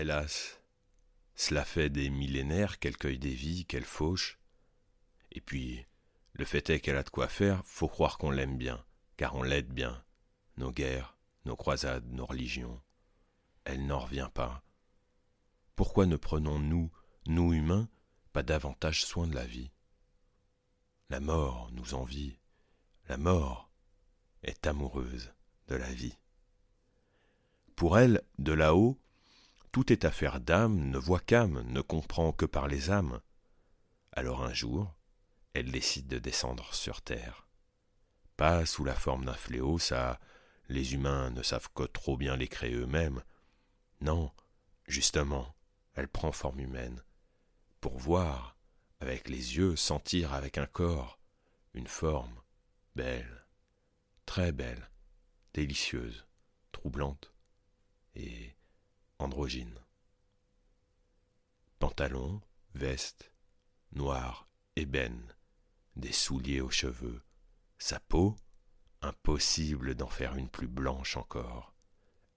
hélas, cela fait des millénaires qu'elle cueille des vies, qu'elle fauche. Et puis, le fait est qu'elle a de quoi faire, faut croire qu'on l'aime bien, car on l'aide bien. Nos guerres, nos croisades, nos religions. Elle n'en revient pas. Pourquoi ne prenons-nous, nous humains, pas davantage soin de la vie? La mort nous envie. La mort est amoureuse de la vie. Pour elle, de là-haut, tout est affaire d'âme, ne voit qu'âme, ne comprend que par les âmes. Alors un jour, elle décide de descendre sur terre. Pas sous la forme d'un fléau, ça, les humains ne savent que trop bien les créer eux-mêmes. Non, justement, elle prend forme humaine, pour voir, avec les yeux, sentir avec un corps, une forme, belle, très belle, délicieuse, troublante et androgyne. Pantalon, veste, noir, ébène, des souliers aux cheveux, sa peau, impossible d'en faire une plus blanche encore.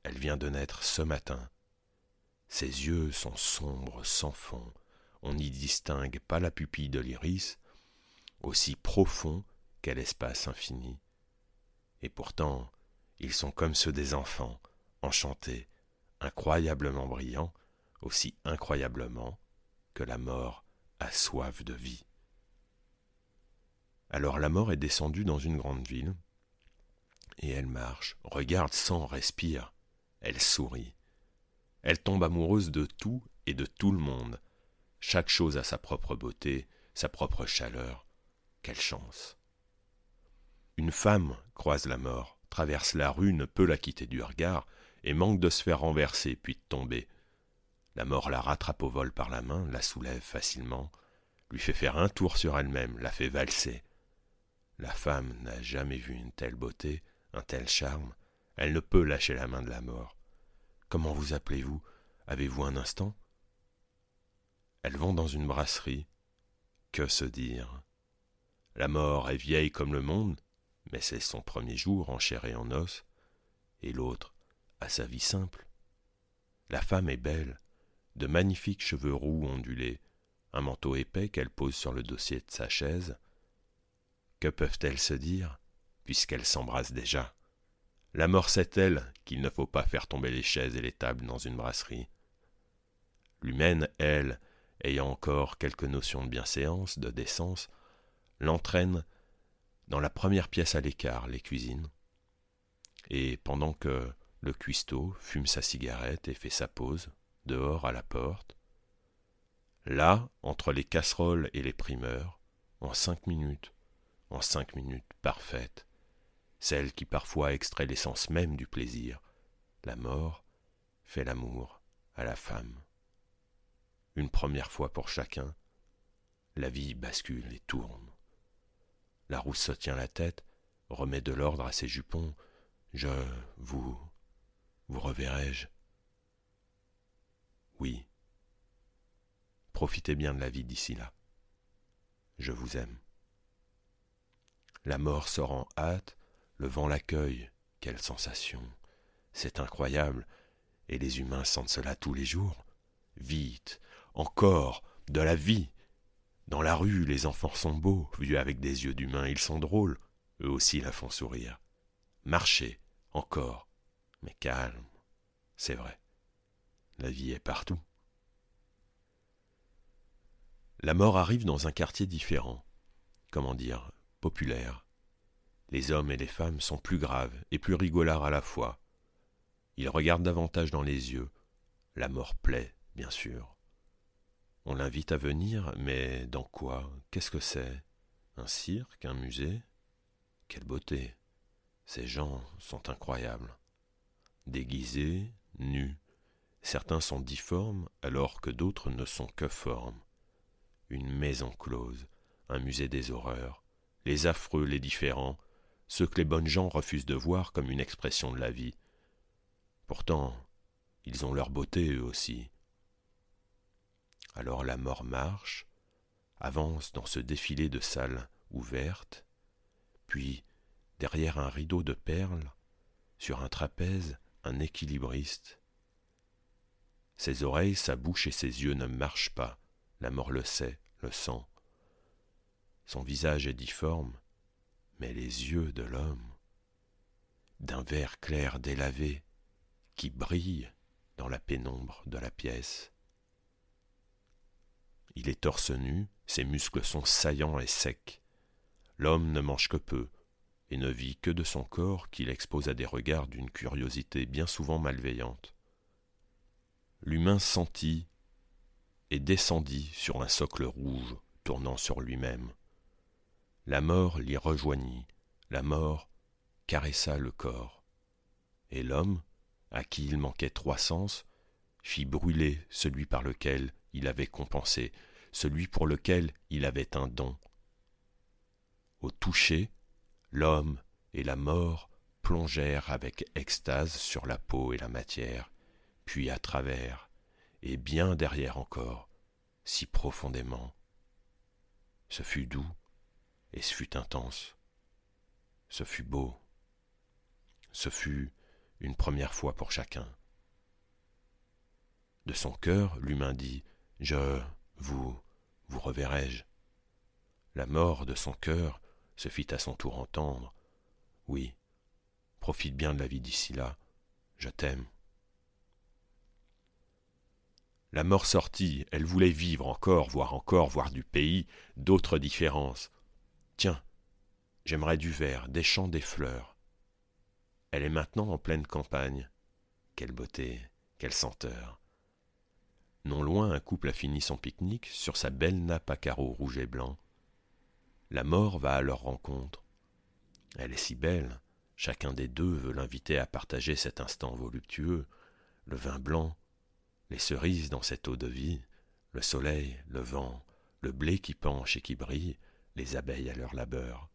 Elle vient de naître ce matin. Ses yeux sont sombres sans fond, on n'y distingue pas la pupille de l'iris, aussi profond qu'est l'espace infini. Et pourtant, ils sont comme ceux des enfants, enchantés, incroyablement brillants, aussi incroyablement que la mort a soif de vie. Alors la mort est descendue dans une grande ville, et elle marche, regarde sans respire, elle sourit. Elle tombe amoureuse de tout et de tout le monde. Chaque chose a sa propre beauté, sa propre chaleur. Quelle chance. Une femme croise la mort, traverse la rue, ne peut la quitter du regard, et manque de se faire renverser puis de tomber. La mort la rattrape au vol par la main, la soulève facilement, lui fait faire un tour sur elle-même, la fait valser. La femme n'a jamais vu une telle beauté, un tel charme, elle ne peut lâcher la main de la mort. Comment vous appelez-vous? Avez-vous un instant? Elles vont dans une brasserie. Que se dire? La mort est vieille comme le monde, mais c'est son premier jour en chair et en os, et l'autre a sa vie simple. La femme est belle, de magnifiques cheveux roux ondulés, un manteau épais qu'elle pose sur le dossier de sa chaise. Que peuvent-elles se dire, puisqu'elles s'embrassent déjà? La mort sait-elle qu'il ne faut pas faire tomber les chaises et les tables dans une brasserie L'humaine, elle, ayant encore quelques notions de bienséance, de décence, l'entraîne dans la première pièce à l'écart, les cuisines. Et pendant que le cuistot fume sa cigarette et fait sa pause, dehors à la porte. Là, entre les casseroles et les primeurs, en cinq minutes, en cinq minutes parfaites, celle qui parfois extrait l'essence même du plaisir, la mort, fait l'amour à la femme. Une première fois pour chacun, la vie bascule et tourne. La rousse se tient la tête, remet de l'ordre à ses jupons. Je vous vous reverrai-je? Oui. Profitez bien de la vie d'ici là. Je vous aime. La mort sort en hâte, le vent l'accueille. Quelle sensation. C'est incroyable. Et les humains sentent cela tous les jours. Vite, encore, de la vie. Dans la rue, les enfants sont beaux, vus avec des yeux d'humains, ils sont drôles. Eux aussi la font sourire. Marchez, encore, mais calme, c'est vrai. La vie est partout. La mort arrive dans un quartier différent, comment dire, populaire. Les hommes et les femmes sont plus graves et plus rigolards à la fois. Ils regardent davantage dans les yeux. La mort plaît, bien sûr. On l'invite à venir, mais dans quoi? Qu'est-ce que c'est? Un cirque Un musée? Quelle beauté Ces gens sont incroyables déguisés, nus. Certains sont difformes alors que d'autres ne sont que formes. Une maison close, un musée des horreurs, les affreux, les différents, ceux que les bonnes gens refusent de voir comme une expression de la vie. Pourtant, ils ont leur beauté eux aussi. Alors la mort marche, avance dans ce défilé de salles ouvertes, puis, derrière un rideau de perles, sur un trapèze, un équilibriste Ses oreilles, sa bouche et ses yeux ne marchent pas. La mort le sait, le sent. Son visage est difforme, mais les yeux de l'homme, d'un vert clair délavé, qui brille dans la pénombre de la pièce. Il est torse nu, ses muscles sont saillants et secs. L'homme ne mange que peu, et ne vit que de son corps qu'il expose à des regards d'une curiosité bien souvent malveillante l'humain sentit et descendit sur un socle rouge tournant sur lui-même. La mort l'y rejoignit, la mort caressa le corps, et l'homme, à qui il manquait trois sens, fit brûler celui par lequel il avait compensé, celui pour lequel il avait un don. Au toucher, l'homme et la mort plongèrent avec extase sur la peau et la matière, puis à travers, et bien derrière encore, si profondément. Ce fut doux, et ce fut intense. Ce fut beau. Ce fut une première fois pour chacun. De son cœur, l'humain dit Je, vous, vous reverrai-je? La mort de son cœur se fit à son tour entendre Oui, profite bien de la vie d'ici là, je t'aime. La mort sortit, elle voulait vivre encore, voir encore, voir du pays, d'autres différences. Tiens, j'aimerais du verre, des champs, des fleurs. Elle est maintenant en pleine campagne. Quelle beauté, quelle senteur. Non loin, un couple a fini son pique-nique sur sa belle nappe à carreaux rouge et blanc. La mort va à leur rencontre. Elle est si belle, chacun des deux veut l'inviter à partager cet instant voluptueux, le vin blanc, les cerises dans cette eau de vie, le soleil, le vent, le blé qui penche et qui brille, les abeilles à leur labeur.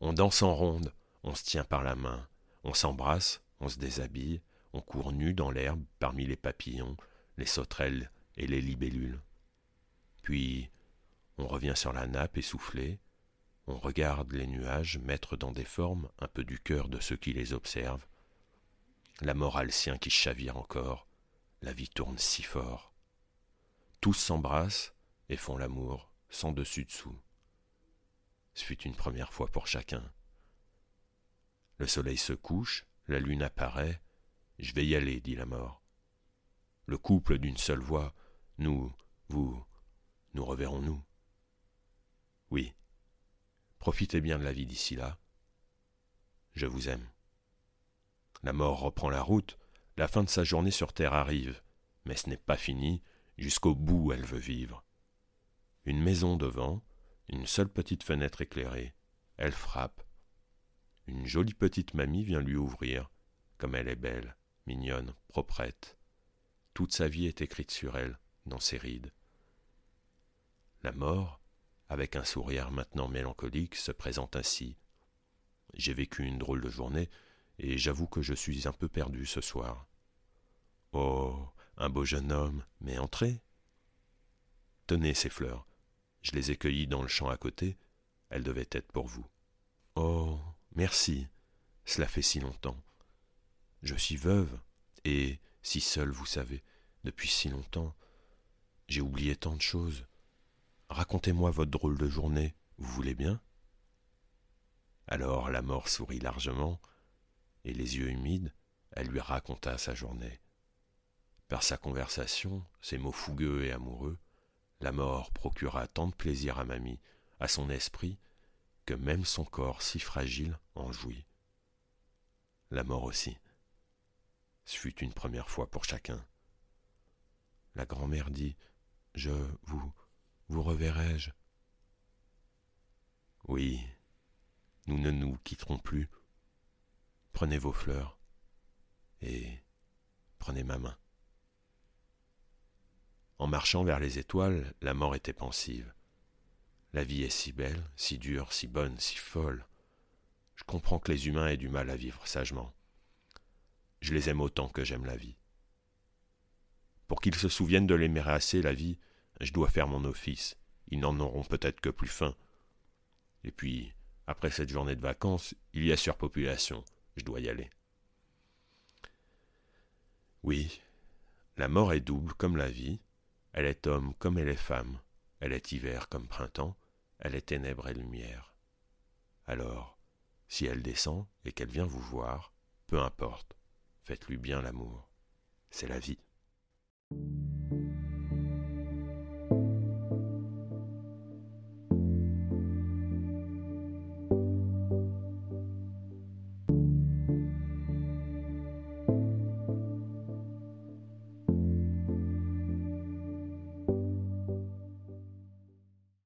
On danse en ronde, on se tient par la main, on s'embrasse, on se déshabille, on court nu dans l'herbe parmi les papillons, les sauterelles et les libellules. Puis on revient sur la nappe essoufflée, on regarde les nuages mettre dans des formes un peu du cœur de ceux qui les observent, la morale sien qui chavire encore, la vie tourne si fort. Tous s'embrassent et font l'amour, sans dessus-dessous. Ce fut une première fois pour chacun. Le soleil se couche, la lune apparaît, je vais y aller, dit la mort. Le couple d'une seule voix, nous, vous, nous reverrons-nous. Oui, profitez bien de la vie d'ici là. Je vous aime. La mort reprend la route, la fin de sa journée sur terre arrive, mais ce n'est pas fini, jusqu'au bout elle veut vivre. Une maison devant, une seule petite fenêtre éclairée, elle frappe. Une jolie petite mamie vient lui ouvrir, comme elle est belle, mignonne, proprette. Toute sa vie est écrite sur elle, dans ses rides. La mort, avec un sourire maintenant mélancolique, se présente ainsi. J'ai vécu une drôle de journée, et j'avoue que je suis un peu perdu ce soir. Oh, un beau jeune homme, mais entrez. Tenez ces fleurs. Je les ai cueillies dans le champ à côté. Elles devaient être pour vous. Oh, merci. Cela fait si longtemps. Je suis veuve, et si seule, vous savez, depuis si longtemps. J'ai oublié tant de choses. Racontez-moi votre drôle de journée, vous voulez bien? Alors la mort sourit largement, et les yeux humides, elle lui raconta sa journée. Par sa conversation, ses mots fougueux et amoureux, la mort procura tant de plaisir à mamie, à son esprit, que même son corps si fragile en jouit. La mort aussi. Ce fut une première fois pour chacun. La grand-mère dit Je vous vous reverrai-je? Oui, nous ne nous quitterons plus Prenez vos fleurs et prenez ma main. En marchant vers les étoiles, la mort était pensive. La vie est si belle, si dure, si bonne, si folle. Je comprends que les humains aient du mal à vivre sagement. Je les aime autant que j'aime la vie. Pour qu'ils se souviennent de l'aimer assez, la vie, je dois faire mon office. Ils n'en auront peut-être que plus faim. Et puis, après cette journée de vacances, il y a surpopulation je dois y aller. Oui, La mort est double comme la vie, elle est homme comme elle est femme, elle est hiver comme printemps, elle est ténèbres et lumière. Alors, si elle descend et qu'elle vient vous voir, peu importe, faites-lui bien l'amour. C'est la vie.